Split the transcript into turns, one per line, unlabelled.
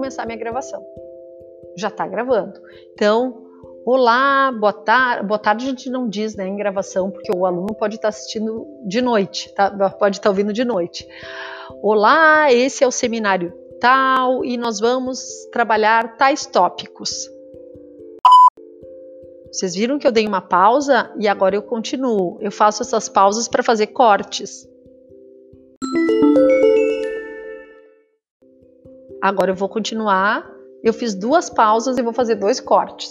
começar minha gravação. Já está gravando. Então, olá, boa tarde. Boa tarde a gente não diz né, em gravação, porque o aluno pode estar assistindo de noite, tá? pode estar ouvindo de noite. Olá, esse é o seminário tal e nós vamos trabalhar tais tópicos. Vocês viram que eu dei uma pausa e agora eu continuo. Eu faço essas pausas para fazer cortes. Agora eu vou continuar. Eu fiz duas pausas e vou fazer dois cortes.